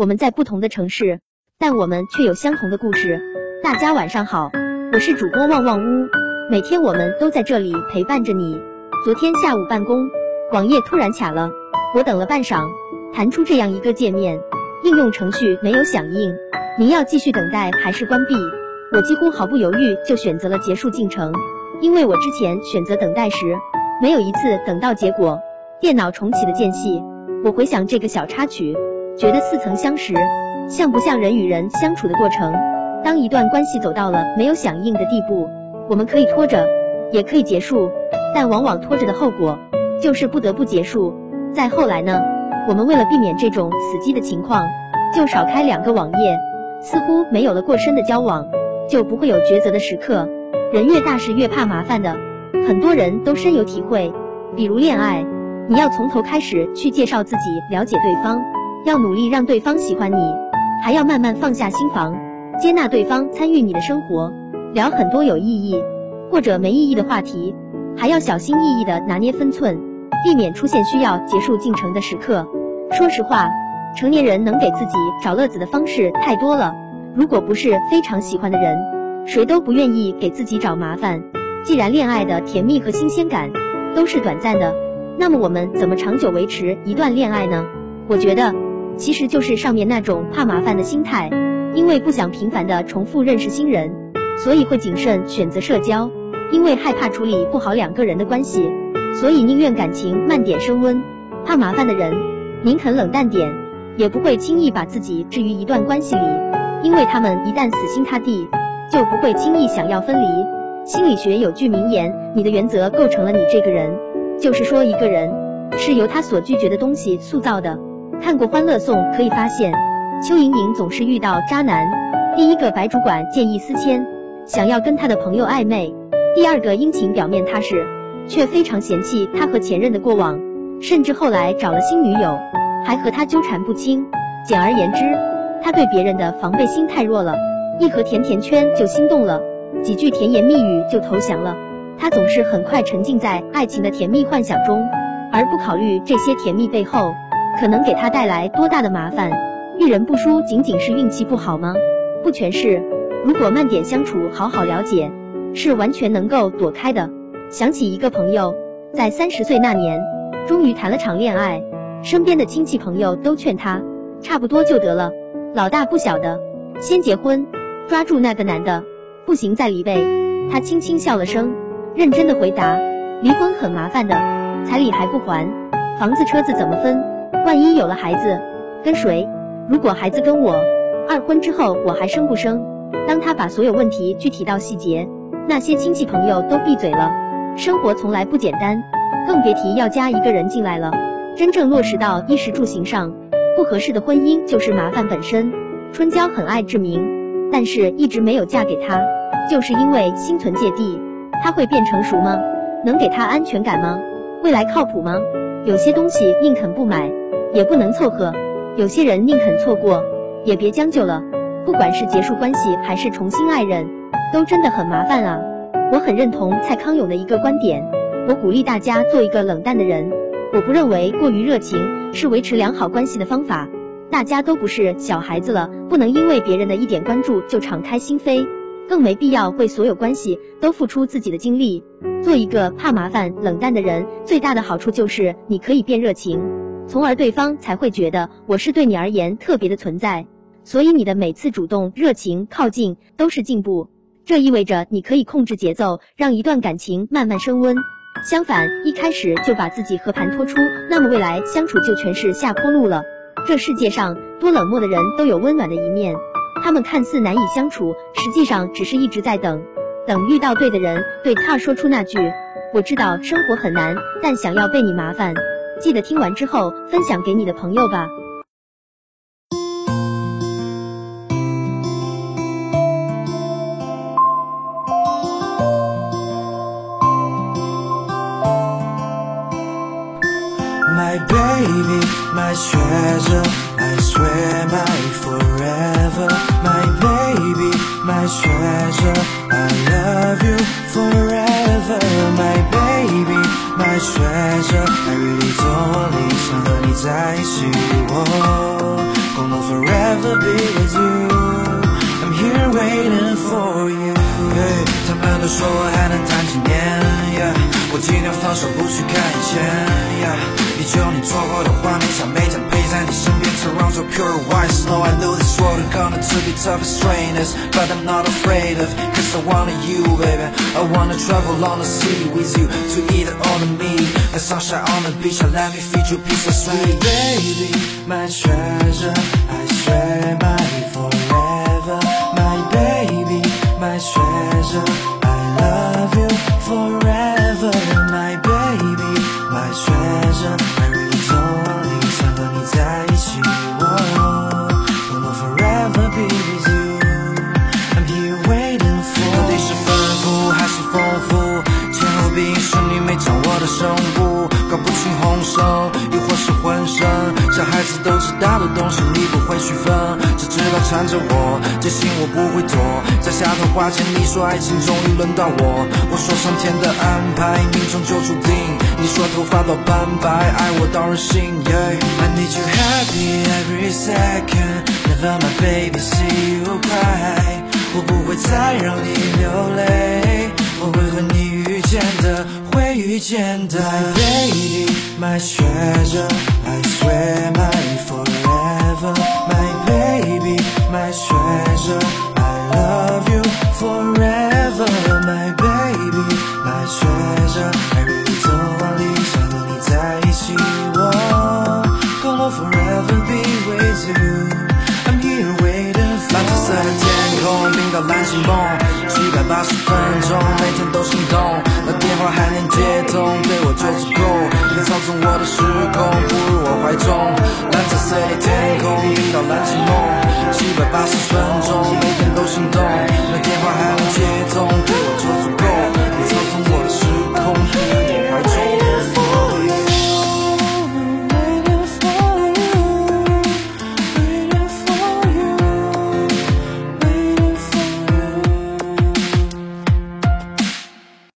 我们在不同的城市，但我们却有相同的故事。大家晚上好，我是主播旺旺屋，每天我们都在这里陪伴着你。昨天下午办公，网页突然卡了，我等了半晌，弹出这样一个界面，应用程序没有响应。您要继续等待还是关闭？我几乎毫不犹豫就选择了结束进程，因为我之前选择等待时，没有一次等到结果。电脑重启的间隙，我回想这个小插曲，觉得似曾相识，像不像人与人相处的过程？当一段关系走到了没有响应的地步，我们可以拖着，也可以结束，但往往拖着的后果就是不得不结束。再后来呢，我们为了避免这种死机的情况，就少开两个网页，似乎没有了过深的交往。就不会有抉择的时刻。人越大是越怕麻烦的，很多人都深有体会。比如恋爱，你要从头开始去介绍自己，了解对方，要努力让对方喜欢你，还要慢慢放下心防，接纳对方参与你的生活，聊很多有意义或者没意义的话题，还要小心翼翼的拿捏分寸，避免出现需要结束进程的时刻。说实话，成年人能给自己找乐子的方式太多了。如果不是非常喜欢的人，谁都不愿意给自己找麻烦。既然恋爱的甜蜜和新鲜感都是短暂的，那么我们怎么长久维持一段恋爱呢？我觉得，其实就是上面那种怕麻烦的心态，因为不想频繁的重复认识新人，所以会谨慎选择社交；因为害怕处理不好两个人的关系，所以宁愿感情慢点升温。怕麻烦的人，宁肯冷淡点，也不会轻易把自己置于一段关系里。因为他们一旦死心塌地，就不会轻易想要分离。心理学有句名言：你的原则构成了你这个人。就是说，一个人是由他所拒绝的东西塑造的。看过《欢乐颂》可以发现，邱莹莹总是遇到渣男。第一个白主管见异思迁，想要跟他的朋友暧昧；第二个殷勤表面踏实，却非常嫌弃他和前任的过往，甚至后来找了新女友，还和他纠缠不清。简而言之。他对别人的防备心太弱了，一盒甜甜圈就心动了，几句甜言蜜语就投降了。他总是很快沉浸在爱情的甜蜜幻想中，而不考虑这些甜蜜背后可能给他带来多大的麻烦。遇人不淑仅仅是运气不好吗？不全是。如果慢点相处，好好了解，是完全能够躲开的。想起一个朋友，在三十岁那年，终于谈了场恋爱，身边的亲戚朋友都劝他，差不多就得了。老大不小的，先结婚，抓住那个男的，不行再离呗。他轻轻笑了声，认真的回答：离婚很麻烦的，彩礼还不还，房子车子怎么分？万一有了孩子，跟谁？如果孩子跟我，二婚之后我还生不生？当他把所有问题具体到细节，那些亲戚朋友都闭嘴了。生活从来不简单，更别提要加一个人进来了。真正落实到衣食住行上。不合适的婚姻就是麻烦本身。春娇很爱志明，但是一直没有嫁给他，就是因为心存芥蒂。他会变成熟吗？能给他安全感吗？未来靠谱吗？有些东西宁肯不买，也不能凑合；有些人宁肯错过，也别将就了。不管是结束关系还是重新爱人，都真的很麻烦啊。我很认同蔡康永的一个观点，我鼓励大家做一个冷淡的人。我不认为过于热情是维持良好关系的方法。大家都不是小孩子了，不能因为别人的一点关注就敞开心扉，更没必要为所有关系都付出自己的精力。做一个怕麻烦、冷淡的人，最大的好处就是你可以变热情，从而对方才会觉得我是对你而言特别的存在。所以你的每次主动、热情、靠近都是进步。这意味着你可以控制节奏，让一段感情慢慢升温。相反，一开始就把自己和盘托出，那么未来相处就全是下坡路了。这世界上多冷漠的人都有温暖的一面，他们看似难以相处，实际上只是一直在等，等遇到对的人，对他说出那句“我知道生活很难，但想要被你麻烦”。记得听完之后分享给你的朋友吧。My baby, my treasure, I swear my forever. my treasure I love you forever My baby, my treasure I really don't want 你想和你在一起我 oh, Gonna forever be with you. I'm here waiting for you. 坦白的说我还能谈几年 ，yeah, 我尽量放手不去看以前，yeah, 依旧你错过的画面，像每天陪在你身边，Toronto pure white snow. I know this road is gonna to be tough and strenuous, but I'm not afraid of, cause I wanted you, baby. I wanna travel on the sea with you to eat all the meat. The sunshine on the beach, and let me feed you piece of sweet. My baby, my treasure, I swear my 的东西，你不会区分，只知道缠着我，坚信我不会躲。在下头花前，你说爱情终于轮到我，我说上天的安排，命中就注定。你说头发到斑白，爱我当然信。Yeah, I need you happy every second, never my baby see you cry. 我不会再让你流泪，我会和你遇见的，会遇见的。My baby, my treasure, 在一起，我 gonna forever be with you. I'm here waiting for 蓝紫色的天空，冰到蓝星梦，七百八十分钟，每天都心动。那电话还能接通，对我就是够。你操纵我的时空，步入我怀中。蓝紫色的天空，冰到蓝星梦，七百八十分钟，